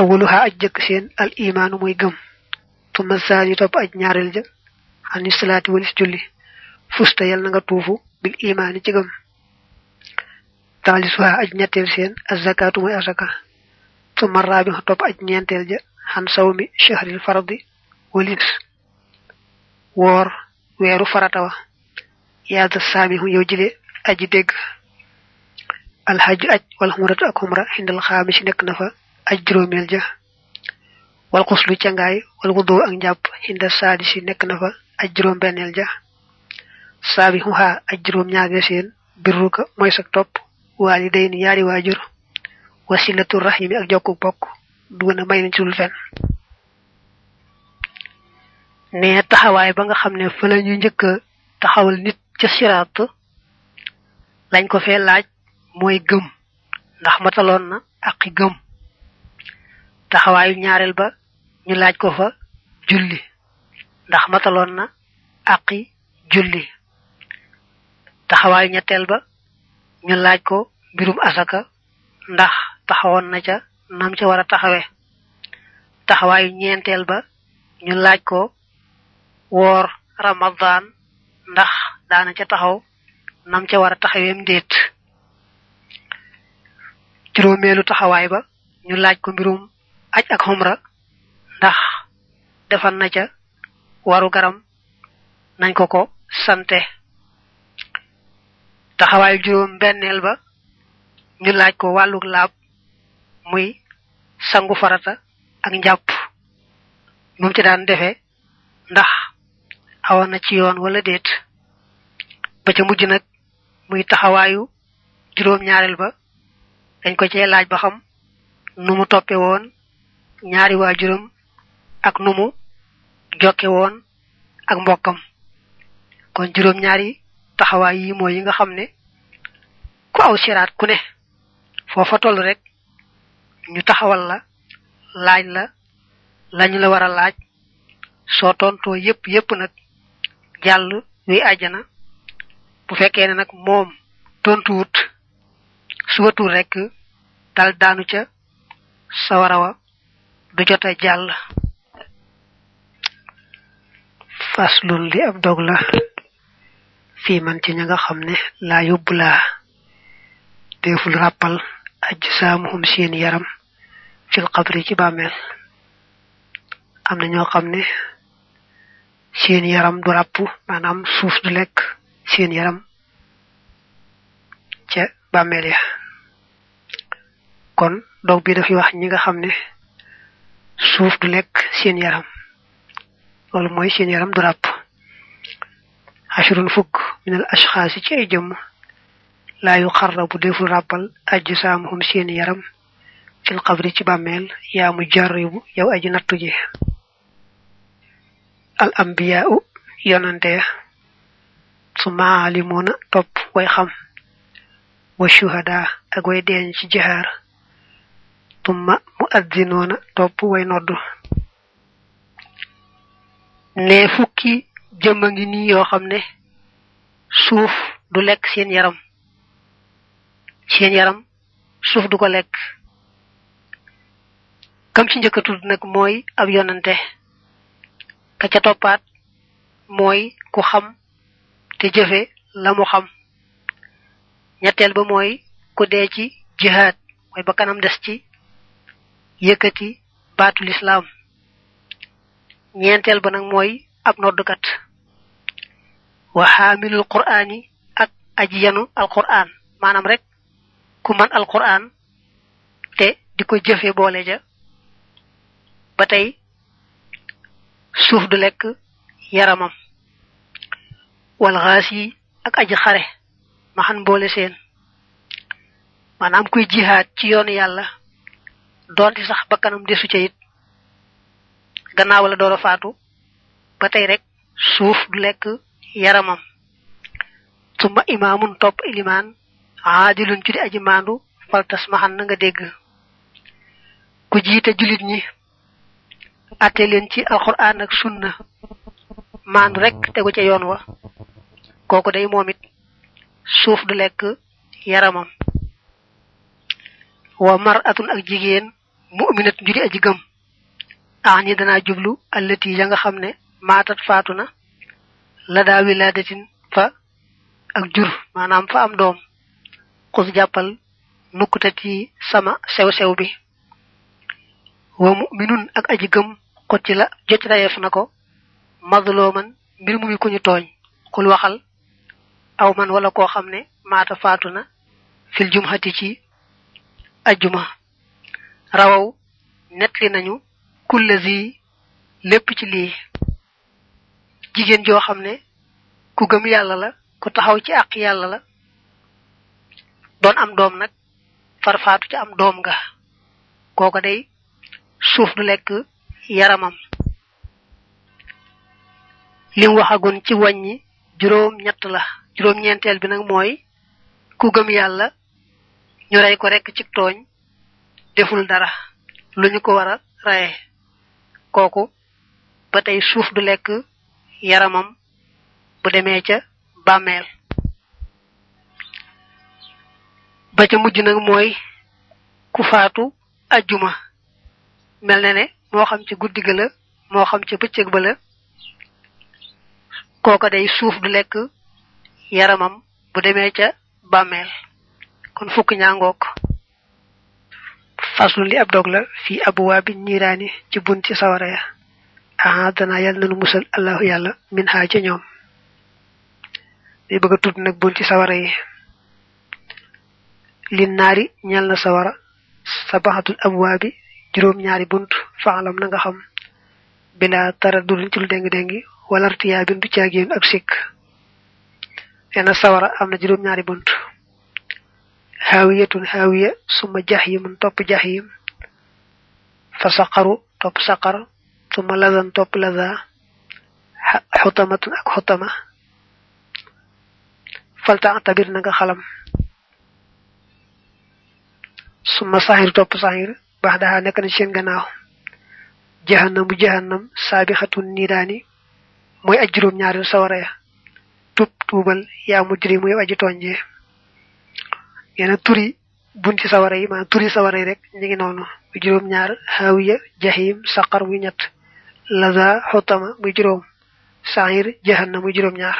awwaluha aj jëkk seen al imaanu muy gëm tuma saani topp aj ñaareel ja ani salaati walis julli fusta yal na nga tuufu bil imaani ci gëm taalisuha aj ñetteel seen az zakatu muy asaka tuma raabi topp aj ñeenteel ja xan sawmi shahril fardi walis woor weeru farata wa yaada saamihu yow jile aji dégg alxaju aj wal xumratu ak xumra xindal xaami si nekk na fa aj juróomeel ja. Wal xuslu cangaay wal xuddoo ak njàpp xindal saadi si nekk na fa aj juróom benneel ja. Saabi xuxaa aj juróom ñaareel seen birruka mooy sa topp waali day ni yaari waajur wasilatu rahimi ak jokku bokk dugana may nañ ci dul fen ne taxawaay ba nga xam ne fa la ñu taxawal nit ca siraat lañ ko fee laaj mooy gëm. Ndax mataloon na aqi gëm taxawaayu ñaareel ba ñu laaj ko fa julli. ndax mataloon na aqi julli. taxawaayu ñetteel ba ñu laaj ko mbirum asaka ndax taxawoon na ca nam ca war a taxawe taxawaayu ñeenteel ba ñu laaj ko woor ramadan ndax daana ca taxaw nam ca war a taxaweem déet. juróomeelu taxawaay ba ñu laaj ko mbirum aj ak xumra ndax defal na ca waru garam nañ ko ko sante. Taxawaayu juróom benneel ba ñu laaj ko wàlluk laab muy sangu farata ak njàpp. Moom ci daan defee ndax awoon na ci yoon wala déet. Ba ca mujj nag muy taxawaayu juróom ñaareel ba dañ ko cee laaj ba xam nu mu woon ñaari waajuram ak nu mu jokke woon ak mbokkam. Kon juróom ñaari taxawaay yi mooy yi nga xam ku aw siraat ku ne foofa toll rek ñu taxawal la laaj la lañu la war a laaj. Soo tontoo yépp yépp nag jàll wi bu fekkee ne nag moom tontuwut rek dal daanu ca sawara wa du jota jàll faslun li ab dog la fii man ci ña nga xam ne laa deful ràppal aj saamuhum seen yaram. Fil qabri ci bàmmeel. Am na ñoo xam ne seen yaram du ràpp maanaam suuf du lekk seen yaram ca bàmmeel ya. Kon dog bi dafay wax ñi nga suuf du lekk seen yaram. Loolu mooy seen yaram du ràpp. Ashrun fukk minal ashxaasi ci ay jëmm. Laa yu xarra bu deful ràppal ajj saamuhum seen yaram. Fil qabri ci bàmmeel yaa mu jarribu yow aji nattu ji. Al ambiyaau yonante ya su maalimuuna topp way xam. Wa shuhada ak way deeñ ci jihaar tumma mu addinoona topp way noddu. Ne fukki jëmma ngi nii yoo xam ne suuf du lekk seen yaram. Seen yaram suuf du ko lekk. Kam ci njëkk a tudd nag mooy ab yonante. Ka ca toppaat mooy ku xam te jëfe la mu xam. Ñetteel ba mooy ku dee ci jihaad mooy ba kanam des ci yëkkati baatu lislaam. Ñeenteel ba nag mooy ab noddukat. Wa xaamilul qur'aani ak aji yanu alqur'aan. Maanaam rek ku man alqur'aan te di ko jëfe boole ja. Ba tey suuf du lekk yaramam. Wal xaas yi ak aji xare. Ma xan boole seen. Maanaam kuy jihaad ci yoonu yàlla doonte sax bakkanam desu ca it gannaaw la door a faatu ba rek suuf du lekk yaramam. Suma imaamun topp ilimaan aadilun ci di aji maandu faltas maxan na nga dégg. Ku jiite julit ñi atte leen ci alquran ak sunna maandu rek tegu ca yoon wa. Kooku day moom it suuf du lekk yaramam. Wa mar atun ak jigéen mu'minat njudi aji gëm. Ani dana jublu allati ya nga xam ne maatat faatu na la daa wiladatin fa ak jur maanaam fa am doom. Xus jàppal nukkutati sama sew-sew bi. Wa mu'minun ak aji gëm xotti la jot rayeef na ko mazlooman mbir mu mi ku tooñ. Xul waxal aw wala koo xam ne maata faatu na fil jumhati ci ajjuma. Rawaw netli nañu kullazi lépp ci lii. Jigéen joo xam ne ku gëm yàlla la ku taxaw ci àq yàlla la. Doon am doom nag farfaatu ci am doom nga kooko day suuf du lekk yaramam. Lim waxagun ci wàññi juróom ñett la. Juróom ñeenteel bi nag mooy ku gëm yàlla ñu rey ko rekk ci tooñ. Deful dara. Lu ñu ko war a raye. Kooku ba tey suuf du lekk yaramam bu demee ca bàmmeel. Ba ca mujj nag mooy ku faatu ajjuma. Mel na ne moo xam ci guddi ga la moo xam ca bëccëg ba la. Kooka suuf du lekk yaramam bu demee ca bàmmeel. Kon fukk ñaangook faslu li ab dog la fii abuwaa bi niiraani ci bunti sawara ya. Aha dana yàlla nanu musal allahu yàlla min haa ca ñoom. Day bëgg a bunti sawara yi. Lin naari ñal na sawara. Sabaxatul abwaa bi juróom ñaari bunt. Faalam na nga xam. Bila tara dudun ci lu déngi déngi wala rtiyaa bin du caagéen ak sikk. Sawara am na juróom ñaari هاوية هاوية ثم جحيم طب جحيم فسقر طب سقر ثم لذا طب لذا حطمة أك حطمة فلتعتبر نغا خلم ثم صحير طب صحير بعدها نكن شين غناو جهنم جهنم سابخة نيراني موي أجرم نيار سوريا توب توبل يا مجرم يواجه تونجيه yena turi bunti sawara yi ma turi sawara yi rek ñi ngi nonu bu juroom ñaar hawiya jahim saqar bu ñet laza hutama bu juroom sahir jahannam bu juroom ñaar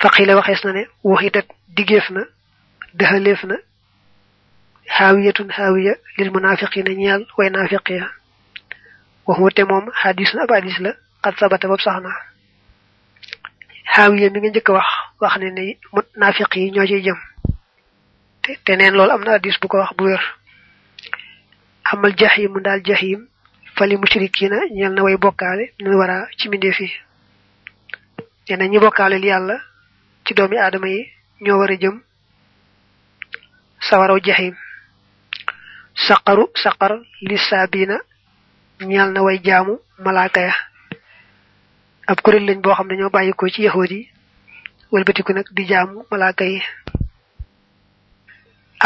faqila waxes na ne waxitat digeef na dehaleef na hawiyatun hawiya lil munafiqina ñal way nafiqiya wa huwa te mom hadith na hadith la qad sabata bab sahna na xaawiya mi nga njëkk wax wax ne ne nafiq yi ñoo ciy jëm. Te neen loolu am na hadis bu ko wax bu wér. Amal jaximu daal jaxim fali mushrikina ñeel na way bokkaale ñu wara ci mbindeef yi. Nee na ñi bokkaaleel yàlla ci doomi aadama yi ñoo war a jëm sawaraw jaxim saqaru saqar li saabina ñeel na way jaamu malaaka ya ab kuréel lañ boo xam ñoo bàyyikoo ci yahood yi wëlbatiku nag di jaamu malaaka yi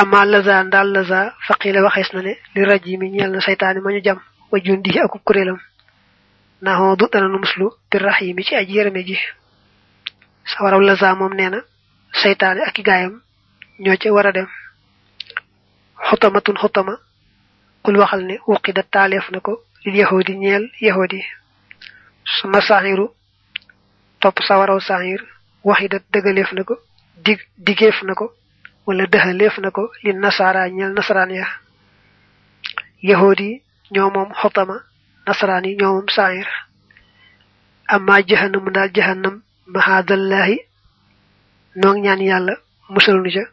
ama laza ndaal laza faqila waxees na ne li raj mi na saytaani ma ñu jam wa jundi akub kuréelam naxoo du dana nu muslu bi rahimi ci aj yërëme ji sawaraw laza moom nee na ak i gaayam ñoo ca war a dem xutamatun xutama kul waxal ne wuqida taaleef na ko lil yahudi ñeel yahudi suma saxiru topp sawaraw saxir waxidat dëgaleef na ko dig digeef na ko wala dëxaleef na ko li nasara ñeel nasaraan ya yahudi ñoo moom xutama nasaraan yi ñoo moom amma jahannamu daal jahannam mahadallahi noo ñaan yàlla musal nu ca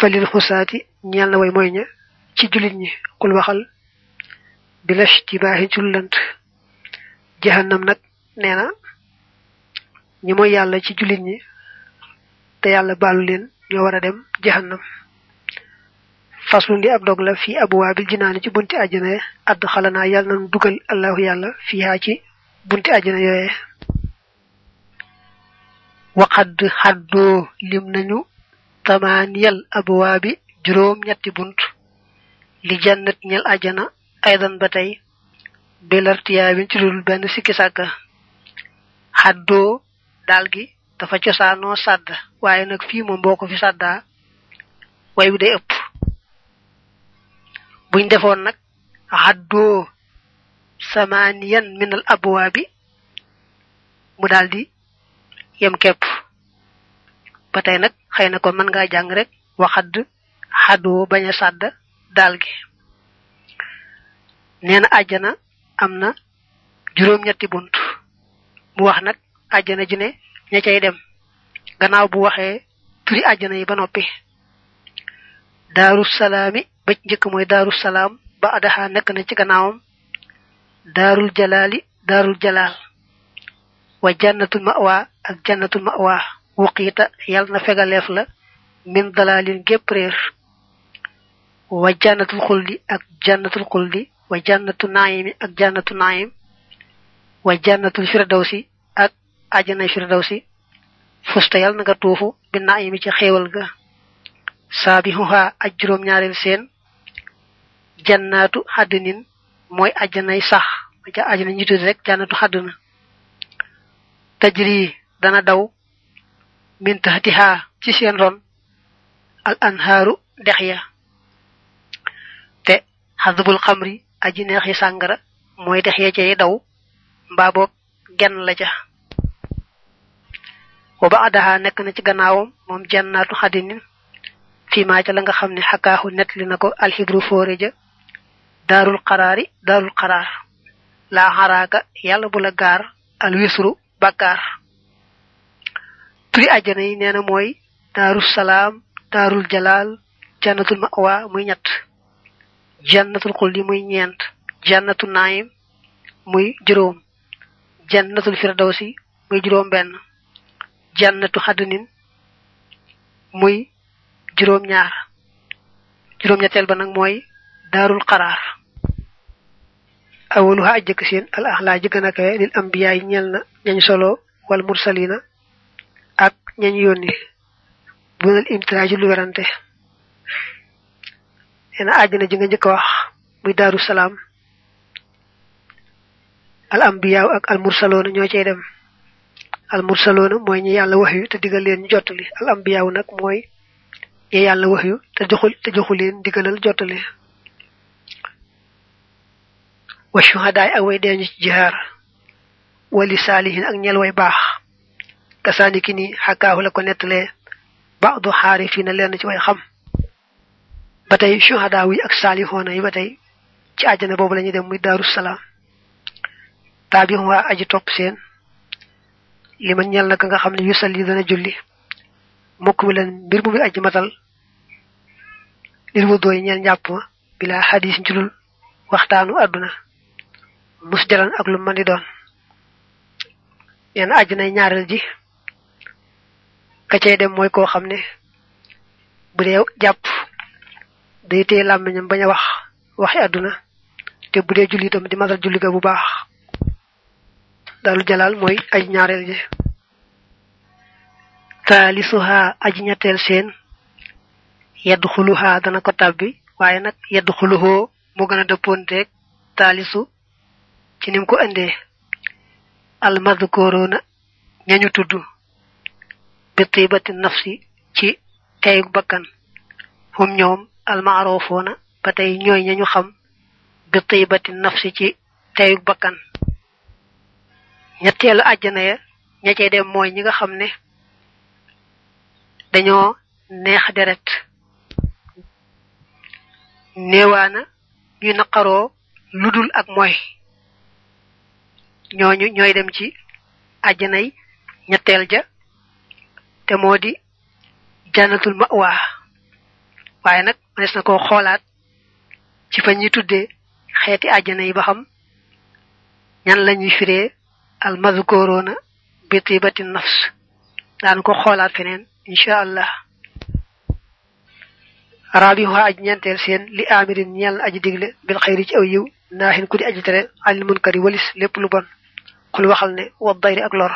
falil xusaati ñeel na way mooy ña ci julit ñi xul waxal bilash ci baaxi jullant. Jahannam nag nee na yàlla ci jullit ñi te yàlla baalu leen ñoo war a dem jahannam. Faslun li ab dog la fii abuwaabil jinaani ci bunti àjjana add xalanaa yàlla nanu dugal allahu yàlla fiihaa ci bunti àjjana yooye waxadd xaddoo lim nañu tamaaniyal abuwaabi juróom ñetti bunt li jannat ñel ajana aydan ba tey belartiyaabin ci dul benn sikki sàkka. Xaddoo daal gi dafa cosaanoo sàdd waaye nag fii moom boo ko fi sàddaa way wi day ëpp. Buñ defoon nag haddoo samaniyan min al abwaabi mu daldi yem kepp. Ba tey nag xëy kon mën ngaa jàng rek waxadd xaddoo bañ a sàdd daal nee na àjjana am na juróom-ñetti bunt. Mu wax nag àjjana ju ne ña cay dem. Gannaaw bu waxee turi àjjana yi ba noppi. Daaru salaami ba ci njëkk mooy daaru salaam ba adaxa nekk na ci gannaawam. Daarul jalaali daarul jalaal. Wa jannatul mawa ak jannatul mawa. Wuqiita yal na fegaleef la min dalalin gépp réer. Wa jannatul xuldi ak jannatul xuldi wa jannatu naayimi ak jannatu naayim wa jannatul firdawsi ak ajana firdawsi fusta yal nga tuufu bi naayimi ci xéewal ga. Saabihuha aj juróom ñaareel seen jannaatu xaddinin mooy ajanay sax ca ajana ñu tudd rek jannatu xaddina tajri dana daw min tahtiha ci seen ron al anhaaru dex ya. Te xadbul xamri aji neexi sàngara mooy dex ya cay daw mbaa boog genn la ca. Wa baadaha nekk na ci gannaawam moom jannaatu xadinin fii maa ca la nga xam ne xakaaxu nettali na ko alxibru fóore ja daarul xaraari daarul xaraar laa xaraaka yàlla bu la gaar al wisru bàkkaar turi àjjana yi nee na mooy daaru salaam daarul jalaal jannatul mawa muy ñett jannatul xuldi muy ñeent jannatu naayim muy juróom jannatul firdawsi muy juróom benn jannatu xadnin muy juróom ñaar juróom ñetteel ba nag mooy daarul xaraar awaluha ajjëkk seen al axlaa ji gën a kawe lil ambiyaa yi ñeel na ñañ solo wal mursalina ak ñañ yónni. Bunal imtiraaju lu werante neena àjjana ji nga njëkk a wax muy daaru salaam al ambiyaaw ak al mursaloona ñoo cey dem. Al mursaloona mooy ñi yàlla wax yu te digal leen ñu jottali al ambiyaaw nag mooy ñi yàlla wax yu te joxul te joxu leen digalal jottali wa shuhadaay ak way jihaar wali saalihin ak ñel way baax kasaani ki ni xakaahu la ko nettalee baadu xaarifiina leen ci way xam ba tey shuhadaa yi ak saalihoona yi ba tey ci àjjana boobu la ñuy dem muy daaru salaam. Taabixu waa aji topp seen. Li ma ñel naka nga xam ne yusalli dana julli. Mukk mi leen mbir mu muy aji matal. Lil wuddoo yi ñeel njàpp ma. Bilaa xadis njulul waxtaanu àdduna. Mus jalan ak lu mën di doon. Yenn àjjanay ñaareel ji. Ka cay dem mooy koo xam ne bu dee jàpp day téye làmmiñam bañ a wax waxi àdduna te bu dee julli itam di matal julli ga bu baax dalu jalaal mooy aj ñaareel ji taalisuha aji ñetteel seen yedd xuluha dana ko tàbbi waaye nag yedd xuluhoo moo gën a dëppoonteeg taalisu ci nim ko indee almadkoroona ñañu tudd bi nafsi ci teyug bakkan hum ñoom almaarofoona ba tey ñooy ñañu xam bi tibati nafsi ci teyug bakkan. Ñetteelu àjjana ya ña cey dem mooy ñi nga xam ne dañoo neex deret. Néewaana ñu naqaroo ludul ak mooy. Ñooñu ñooy dem ci àjjanay ñetteel ja te moo di jannatul mawa. Waaye nag mënees na koo xoolaat ci fa ñuy tuddee xeeti àjjana yi ba xam ñan la ñuy firee al mazkoroona bi tibati nafs. Daan ko xoolaat feneen incha allah. Rabiha aj ñeenteel seen li amirin ñeel aji digle bil xayri ci aw yiw naaxin ku di aji tere anil munkari walis lépp lu bon. Xul waxal ne wa dayri ak lor.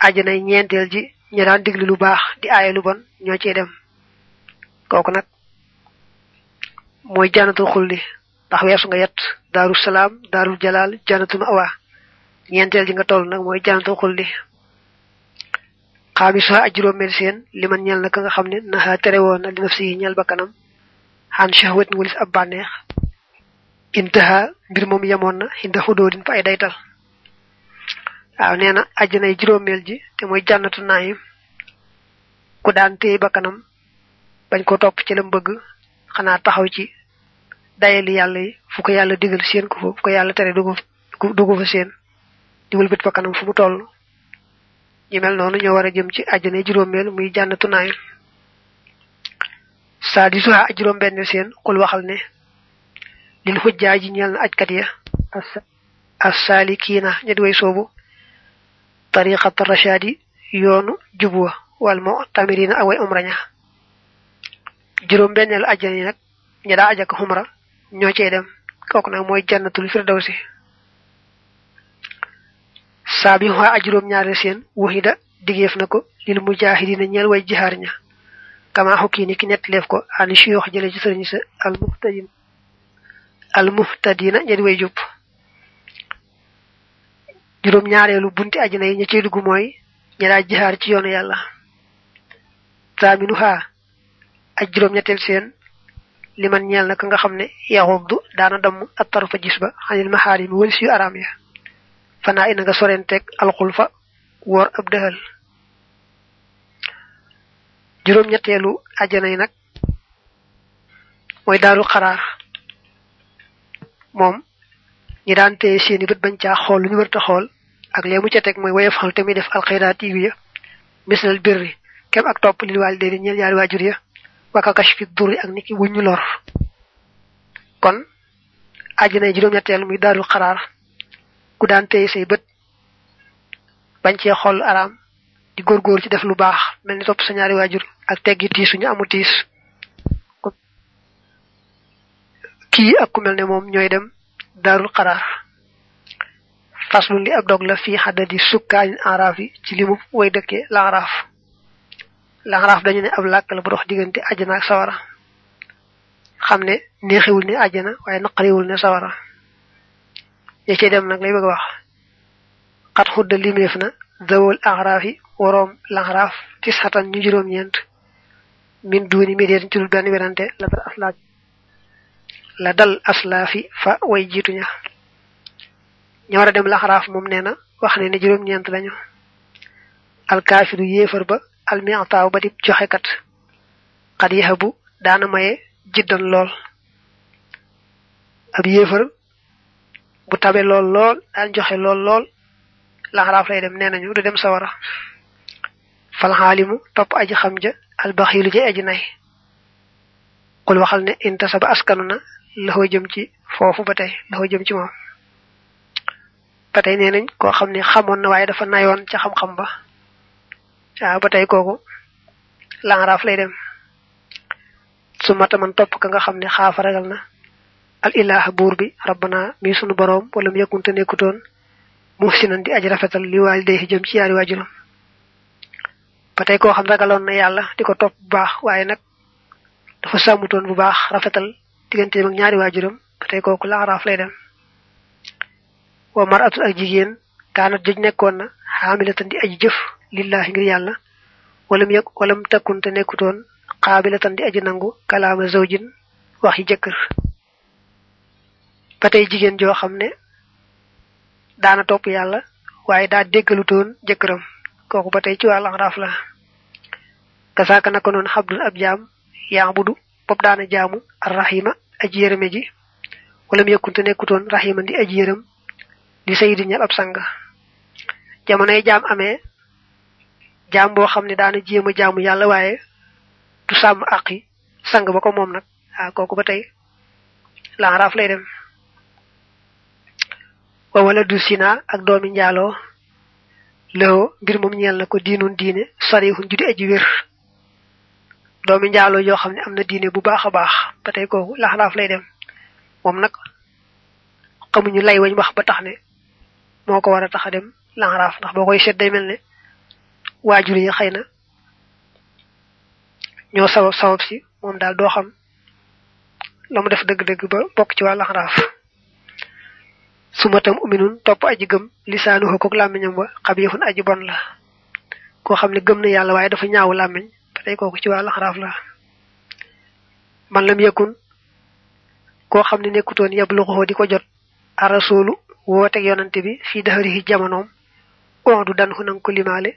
Ajjanay ñeenteel ji ñu daan digle lu baax di aaye lu bon ñoo cee dem. Kooku nag mooy jannatul xulli ndax weesu nga yet daaru salaam daarul jalaal jannatul mawa ñeenteel ji nga toll nag mooy jannatul xulli xaamisu aj juróomeel seen liman ñel na ka nga xam ne naxa tere woon na li nafsi ñel ba kanam xaan shahwatin walis ab bànneex intaha mbir moom yemoon na inda xudoodin fa ay daytal waaw nee na àjjanay juróomeel ji te mooy jànnatu naayim ku daan bañ ko topp ci lam bëgg xanaa taxaw ci dayali yàlla fu ko yàlla digal seen ko fu ko yàlla tere dugu dugu fa seen di wëlbët ba kanam fu mu toll. Ñu mel noonu ñoo war jëm ci muy saa di suha juróom benn seen xul waxal ne lil xujjaa ji ñeel na ajkat ya as-saalikiina ña di way soobu tariqat rashadi yoonu jubwa wal mo tamirina ak way umraña juróom benneelu ajjana yi nag ña daa xumra ñoo cey dem. Kooku nag mooy jannatul firdawsi. Saa bi xaa a juróom ñaareel seen wuxida digeef na ko lil mujahidina ñeel way jihaar ña. Kama xukki ni ki nettaleef ko ani suyoox jële ci sëriñ sa al muhtadin al muhtadina ña way jub juróom ñaareelu bunti ajina yi ña cey mooy ña daa ci yoonu yàlla. Saaminu xaa aj juróom ñetteel seen liman ñeel na nga xam ne yaxuddu daana damm ak tarfa gis ba xanil maxaarim wëlis yu araam ya. Fanaa ina nga sorenteeg alxulfa woor ab dëhal juróom ñetteelu ajjana yi nag mooy daaru xaraar. Moom ñi daan téye seeni bët bañ caa xool lu ñu wërta xool ak lee mu ca teg mooy te muy def alxayraat yi ya. Mislal birri kem ak topp lil waalidayni ñeel ñaari waajur ya waka kashfi duri ak niki wuñu lor. Kon àjjana juróom ñetteel muy daarul xaraar. Ku daan téye say bët bañ cee xool araam di góorgóor ci def lu baax mel ni topp sa ñaari waajur ak teggi tiis ñu amu tiis. Kii ak ku mel ne moom ñooy dem daarul xaraar. Faslu li ab dog la fii xaddadi sukkaanin araaf yi ci limu way dëkkee laaraaf laaraaf dañu ne ab làkk la bu dox diggante àjjana ak sawara xam ne neexiwul ne àjjana waaye naqariwul ne sawara ña cey dem nag lay bëgg wax xat xudda limeef na zawol axraaf yi waroom laxraaf tis xatan ñu juróom-ñeent min duuni mi deen ci dul benn werante la dal aslaaf la dal aslaafi fa way jiituña ña war a dem laxraaf moom nee na wax ne ne juróom-ñeent lañu alkaafiru yéefar ba almiataaw ba di joxekat xat yahabu daana maye jiddan lool ab yéefar bu tabe lool lool daan joxe lool lool laxaraaf lay dem nee nañu du dem sawara fal xaalimu topp aji xam ja albaxiilu ja aji nay xul waxal ne intasaba askanu na laxoo jëm ci foofu ba tey laxoo jëm ci moom ba tey nee nañ koo xam ne xamoon na waaye dafa nayoon ca xam-xam ba waaw ba tey kooku laxaraaf lay dem. Su mata man topp ka nga xam ne xaafa ragal na. Al ilaha buur bi rabbana mi sunu boroom wala mu yëkkunte nekkutoon muhsinan di aji rafetal li waali day jëm ci yaari waajuram. Ba tey koo xam ragaloon na yàlla di ko topp bu baax dafa sàmmutoon bu baax rafetal digganteem ak ñaari waajuram ba tey kooku laxaraaf lay dem. Wa maratu ak jigéen nekkoon na xaamilatan di aji lillahi ngir yàlla walam yëg walam takkunte nekkutoon xaabilatan di aji nangu kalaama zawjin waxi jëkkër. Ba tey jigéen joo xam ne daana topp yàlla waaye daa déggalutoon jëkkëram kooku ba tey ci wàllu araaf la. Kasaaka naka noonu xabdul ab jaam yaabudu bopp daana jaamu arrahima aji yërëme ji. Wala mu yëkkunte nekkutoon rahima di aji di sang jamonoy jaam amee jaam boo xam ne daana jéem a jaamu yàlla waaye du sàmm àqi sang ba ko moom nag. Ah kooku ba la araaf lay dem. Wa wala du sina ak doomi njaaloo lëwoo mbir moom ñeel na ko diinun diine sarihun judi aji wér. Doomi njaaloo yoo xam ne am na diine bu baax baax ba tey kooku laxaraaf lay dem. Moom nag xamuñu lay wañ wax ba tax ne ko war a tax a dem laxaraaf ndax boo koy seet waajur yi xëy na ñoo sabab sabab si moom daal doo xam la mu def dëgg-dëgg ba bokk ci waa laxaraaf suma tam uminun topp aji gëm lisaanu xëkkook làmmiñam ba xabiixun aji bon la. Koo xam ne gëm na yàlla waaye dafa ñaaw làmmiñ ba tey kooku ci waa laxaraaf la. Man lam yëkkun koo xam ne nekkutoon yabluxoo di ko jot arasulu wooteeg yonante bi fii daxarihi jamonoom ondu dan xu nanga ko limaale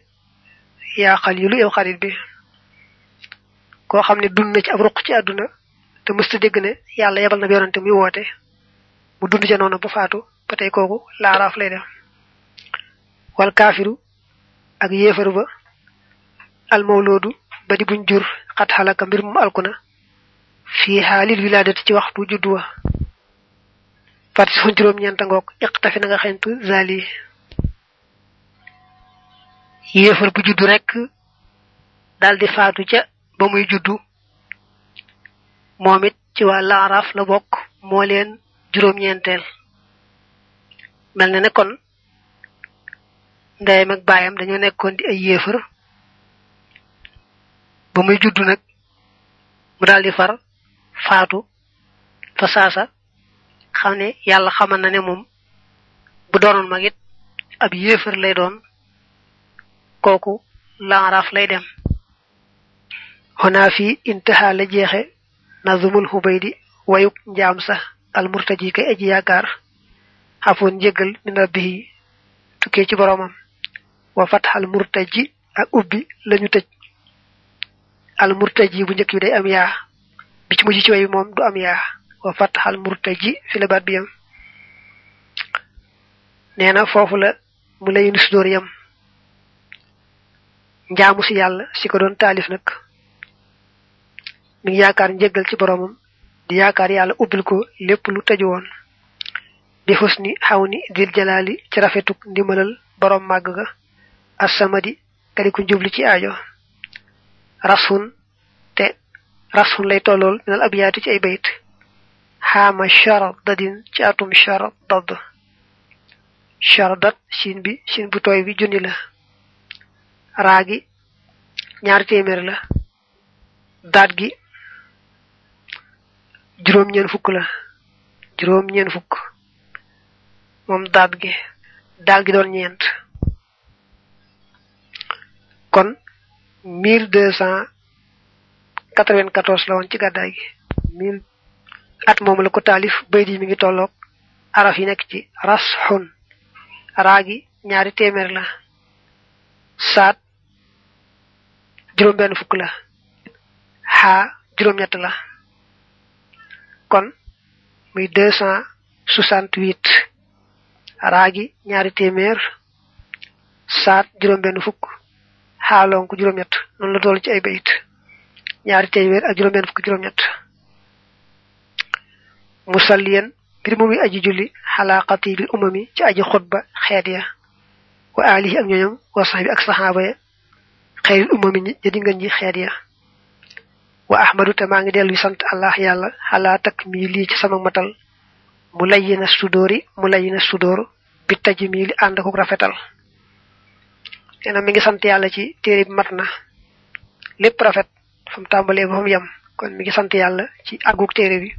yaa xalilu yow xarit bi. Koo xam ne dund na ci ab ruq ci àdduna te mësta dégg ne yàlla yebal na yonante muy woote mu dund ca noonu ba faatu ba tey kooku laaraaf lay def. Wal kaafiru ak yéefar ba almawloodu ba di buñ jur xat xalaka mbir mu alkuna fii xaalil wilaadati ci waxtu juddu wa. Parti fun ñeenta ngoog iqtafi na nga xentu zali yéefar bu juddu rek daldi faatu ca ba muy juddu. Moom it ci waa laaraaf la bokk moo leen juróom ñeenteel mel na ne kon ndeyam ak baayam dañoo nekkoon di ay yéefar. Ba muy juddu nag mu daldi far faatu fa saasa. Xam ne yàlla xamal na ne moom bu doonoon mag it ab yéefar lay doon. Kooku laaraaf lay dem xonaa fii intaha la jeexe nazumul xubaydi wayuk njaam sax al murtaji kay aji yaakaar xafoon njëggal min rabbihi tukkee ci boromam wa fatxal murtaji ak ubbi lañu tëj al murtaji bu njëkk bi day am yaa bi ci mujj ci way moom du am yaa wa fatxal murtaji fi la baat bi yam nee na foofu la mu lay nus dóor yam njaamu si yàlla si ko doon taalif nag. Mi ngi yaakaar njëggal ci boromam di yaakaar yàlla ubbil ko lépp lu tëju woon. Bi husni xaw ni dil jalaali ci rafetuk ndimbalal borom màgg ga. Assamadi kadi ku jubli ci aajo. Rasun te rasun lay tollool minal abiyaati ci ay bayit xaama charadadin ci atum charadad charadat siin bi siin bu tooy bi junni la raagi ñaari téeméer la daat gi juróom ñeen fukk la juróom ñeen fukk moom daat gi daal gi doon ñeent. Kon mille deux cent quatre-vingt-quatorze la woon ci gàddaay gi. Mille at moom la ko taalif bayt yi mi ngi tolloog araf yi nekk ci ras xun raa gi ñaari la saat juróom benn fukk la. Xaa juróom ñett la. Kon muy deux cent soixante-huit. Raa gi ñaari téeméer. Saat juróom benn fukk. Xaaloon ko juróom ñett. Noonu la toll ci ay bayit. Ñaari téeméer ak juróom benn fukk juróom ñett. Musalliyan mbir mu muy aji julli xalaa xatibil umami ci aji xutba xeet ya. Wa alihi ak ñoñom wa saxbi ak saxaaba ya xeyril umami ñi jadi ngeen ji xeet ya. Wa ahmadu te maa ngi dellu sant allah yàlla xalaa takk mii lii ci sama matal mu layyina sudóori mu layyina sudóor bi taj mii li ànd ak rafetal. Nee na mi ngi sant yàlla ci téere bi mat na lépp rafet. Fa mu tàmbalee ba fa mu yem kon mi ngi sant yàlla ci àggug téere bi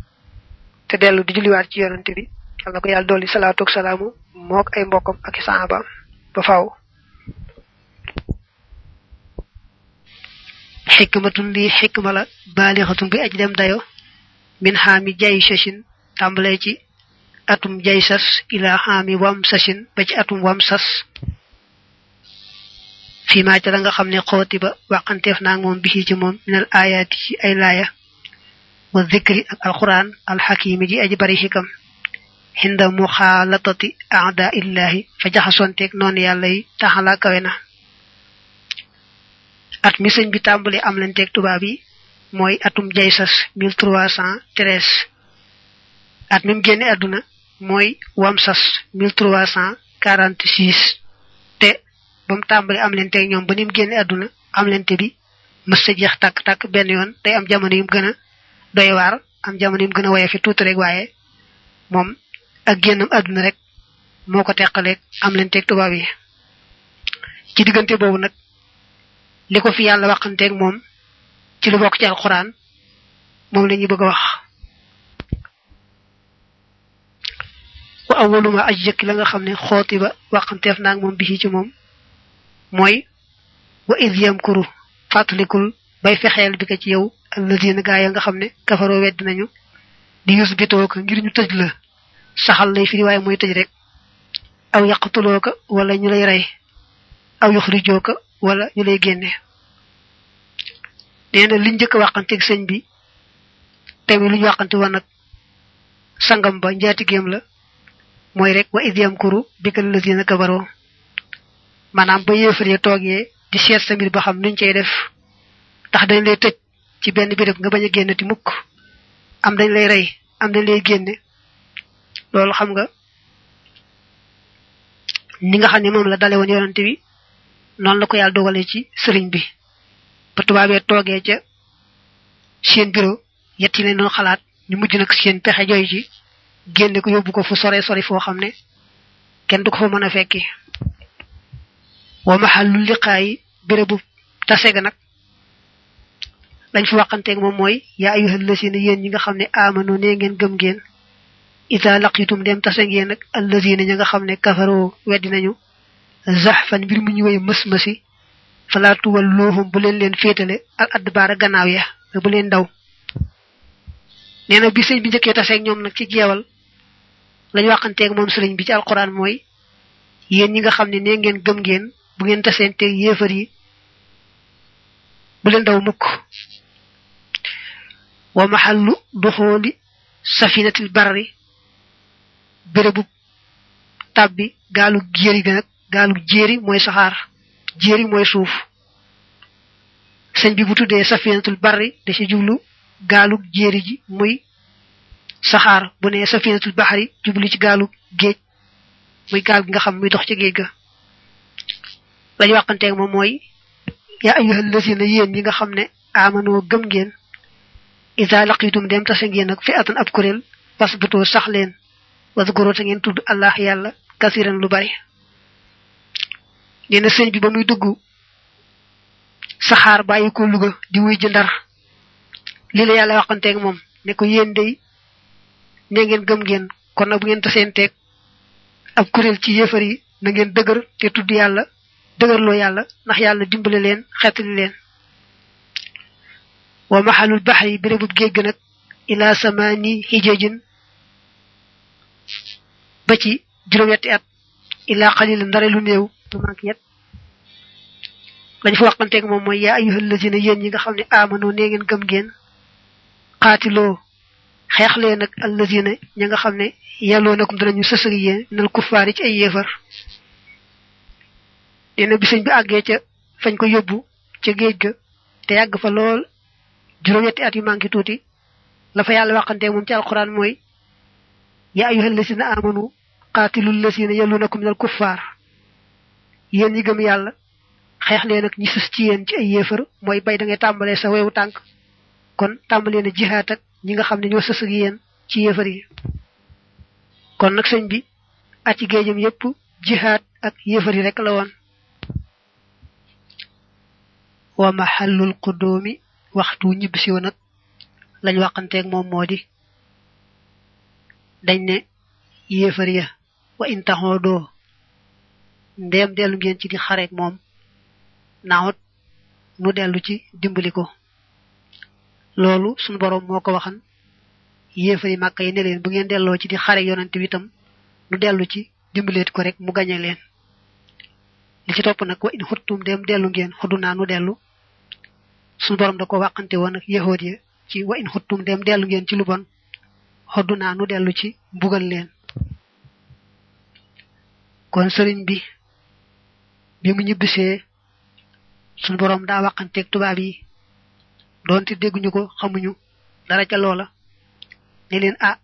te dellu di julliwaat ci yonante bi yal na ko yàlla dolli salaatu ak salaamu mook ay mbokkam ak i saxaabaam ba حكمة لي حكمة بالغة بي أجدام دايو. من حامي جاي ششن. تامبليجي أتم جاي سس إلى حامي وام ششن. بج أتم وام سس فيما تلنغا خمني قوتي با. واقن تفنا موم بيه جموم من الآيات أي لايا والذكر القرآن الحكيم جي أجبري حكم. عند مخالطة أعداء الله. فجحسون تيك نون يالي. تحلا كوينة. At mi sëñ bi tàmbali am lanteeg tubaab yi mooy atum jaysas mille trois cent treize. At mi mu génne àdduna mooy wamsas mille trois cent quarante six te ba mu tàmbali am lanteeg ñoom ba ni mu génne àdduna am lante bi jeex tàkk-tàkk benn yoon. Day am jamono yu gën a doy waar am jamono yu gën a woye fi tuuti rek waaye moom ak génnam àdduna rek moo ko teqaleeg am lanteeg tubaab yi. Ci diggante boobu nag li ko fi yàlla waxanteeg moom ci lu bokk ci alxuraan moom la ñuy bëgg a wax. Wa awaluma aj jëkk la nga xam ne xooti ba waxanteef naag moom bi ci moom mooy wa id yamkuru fàttalikul bay fexeel bi ko ci yow alladina gaa ya nga xam ne kafaroo wedd nañu di yusbitoo ko ngir ñu tëj la. Saxal lay firi waaye mooy tëj rek. Aw yaqtuloo ko ñu lay rey. Wala ñu lay génne. Nee na liñ njëkk waxanteeg sëñ bi tamit lu ñu waxante woon nag sangam ba njaatigéem la mooy rek wa id yamkuru bika alladina kafaroo maanaam ba yéefar ya toogee di seet sa mbir ba xam nuñ cey def ndax dañ lay tëj ci benn béréb nga bañ a génn ti mukk. Am dañ lay rey am dañ lay génne. Loolu xam nga ni nga xam ne moom la dale woon yonante bi noonu la ko yàlla dogale ci sëriñ bi. ba tubaabee toogee ca seen bureau yett yi xalaat ñu mujj nag seen pexe joy ci génne ko yóbbu ko fu sore sori foo xam ne kenn du ko fa mën a fekki wa mahallu liqaayi bérébu tase ga nag lañ fi waxanteeg moom mooy yaa ayyuhal lazina yéen ñi nga xam ne amano nee ngeen gëm ngeen ida laqitum dem tase ngeen ak allazina ñi nga xam ne kafaroo weddi nañu zahfan mbir mu ñu woy mës-mësi. Falaa tuwalluhum bu leen leen féetale al adbaara gannaaw ya bu leen daw. Nee bi sëñ bi njëkkee taseeg ñoom nag ci jeewal lañu waxanteeg moom sëriñ bi ci alquran mooy yéen ñi nga xam ne nee ngeen gëm ngeen bu ngeen taseenteeg yéefar yi bu leen daw mukk. Wa mahallu duxooli safinatil barri bérébu tàbbi gaalu jéeri ga nag gaalu jéeri mooy saxaar jéeri mooy suuf. Sëñ bi bu tuddee safinatul barri da ci jublu gaalu jéeri ji muy saxaar bu ne safinatul baxari jublu ci gaalu géej muy gaal gi nga xam muy dox ci géej ga. Lañu waxanteeg moom mooy yaa ayyuhal lazina yéen ñi nga xam ne amanoo gëm ngeen isa laqitum dem tase ngeen ak fi atan ab kuréel fasbutoo sax leen wasgoro te ngeen tudd allah yàlla kasiran lu bari. Nee na bi ba muy dugg saxaar bàyyi ko Luga di wuy ji Ndar. Lii la yàlla waxanteeg moom ne ko yéen day nee ngeen gëm ngeen kon nag bu ngeen taseenteeg ab kuréel ci yéefar yi na ngeen dëgër te tudd yàlla dëgërloo yàlla ndax yàlla dimbale leen xeetali leen. Wa maxalul yi bérébub géej gi nag ila samaani xijajin ba ci juróom-ñetti at ilaa xalil ndare lu néew. Lu manque yet lañ fa moom mooy yaa ayyuhal lazina ñi nga xam ne amano nee ngeen gëm ngeen xaatiloo xeex leen ak allazina ñi nga xam ne yelloo nakum danañu sësëri yéen nal kuffaari ci ay yéefar. Dina bi sëñ bi àggee ca fañ ko yóbbu ca géej ga te yàgg fa lool juróom-ñetti at yu manqué tuuti la fa yàlla waxante moom ci alquran mooy yaa ayyuhal lasina amanu qaatilul lasina yalunakum minal kuffaar. Yéen ñi gëm yàlla. Xeex leen ak ñi sës ci yéen ci ay yéefar mooy bay da ngay tàmbalee sa wewu tànk. Kon tàmbalee na jihaat ak ñi nga xam ne ñoo sës ak yéen ci yéefar yi. Kon nag sëñ bi at ci géejam yépp jihaat ak yéefar yi rek la woon. Wa mahallul qudoomi waxtu ñibbisi woon nag lañ waxanteeg moom moo di dañ ne yéefar ya wa in doo ndeem dellu ngeen ci di xareek moom. Naawut nu dellu ci dimbali ko. Loolu suñu boroom moo ko waxan. Yéefar yi màkk yi ne leen bu ngeen delloo ci di xare yonante bi itam nu dellu ci dimbaleet ko rek mu gañe leen. Li ci topp nag wa in xuttum dem dellu ngeen xuddu naa nu dellu. Suñu borom da ko waxante woon ak yahood ya ci wa in xuttum dem dellu ngeen ci lu bon xoddu naa nu dellu ci mbugal leen. Kon sëriñ bi bi mu ñibbisee suñu borom daa waxanteeg tubaab yi doonte dégguñu ko xamuñu dara ca loola ne leen ah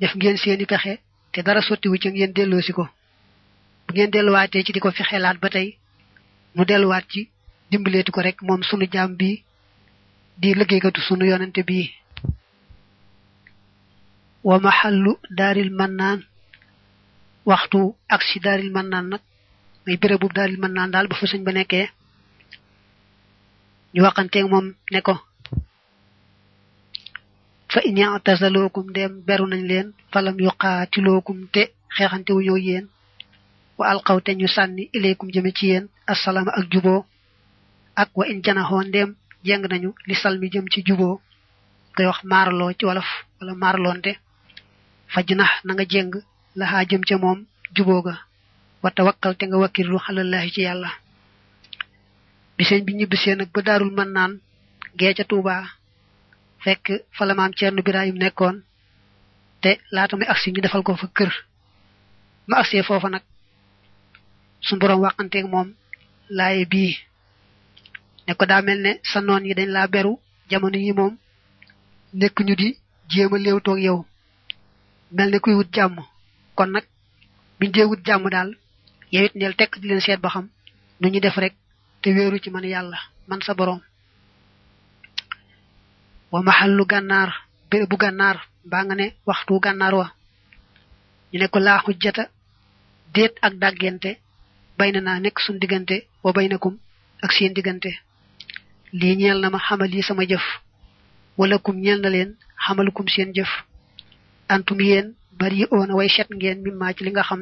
def ngeen seeni pexe te dara sottiwu ci ngeen delloosi ko. Bu ngeen delluwaatee ci di ko fexelaat ba tey nu delluwaat ci dimbaleeti ko rek moom sunu jaam bi di liggéeykatu sunu yonente bii wa mahallu daaril mannaan waxtu ak si daaril mannaan nag muy bérébu daaril mannaan daal ba fa sëñ ba nekkee ñu waxanteeg moom ne ko fa in ya'tazalookum dem beru nañ leen falam yuqaatilookum te xeexante wu ñëw yéen wa alqaw te ñu sànni ilaykum jëme ci yéen assalaama ak juboo ak wa in janaxoo ndéem jeng nañu li salmi jëm ci juboo ngay wax maaraloo ci wolof wala nax na nga jeng laxaa jëm ca moom juboo ga wa tawakkal te nga wakkirlu xalallahi ci yàlla. Bi sëñ bi ñibbisee nag ba daarul mën naan gee ca Tuuba fekk fa la maam Ceerno Birahim nekkoon te laata muy agsi ñu defal ko fa kër. Ma agsee foofa nag su boroom waxanteeg moom laaye bii ne ko daa mel ne sa noon yi dañ laa beru jamono yi moom nekk ñu di yow. Mel kuy wut jàmm. Kon nag biñ wut jàmm yow it neel tekk di leen seet ba xam nu ñu def rek te wéeru ci man yàlla man sa boroom wa maxallu gànnaar béré bu gànnaar mbaa nga ne waxtu gànnaar wa. Ñu ne ko laa xujjata déet ak dàggente bay na naa nekk suñ diggante wa baynakum ak seen diggante. Lii ñeel na ma xamal sama jëf wala kum ñeel na leen xamalukum seen jëf. Antum yéen bari oona way set ngeen mi maa ci li nga xam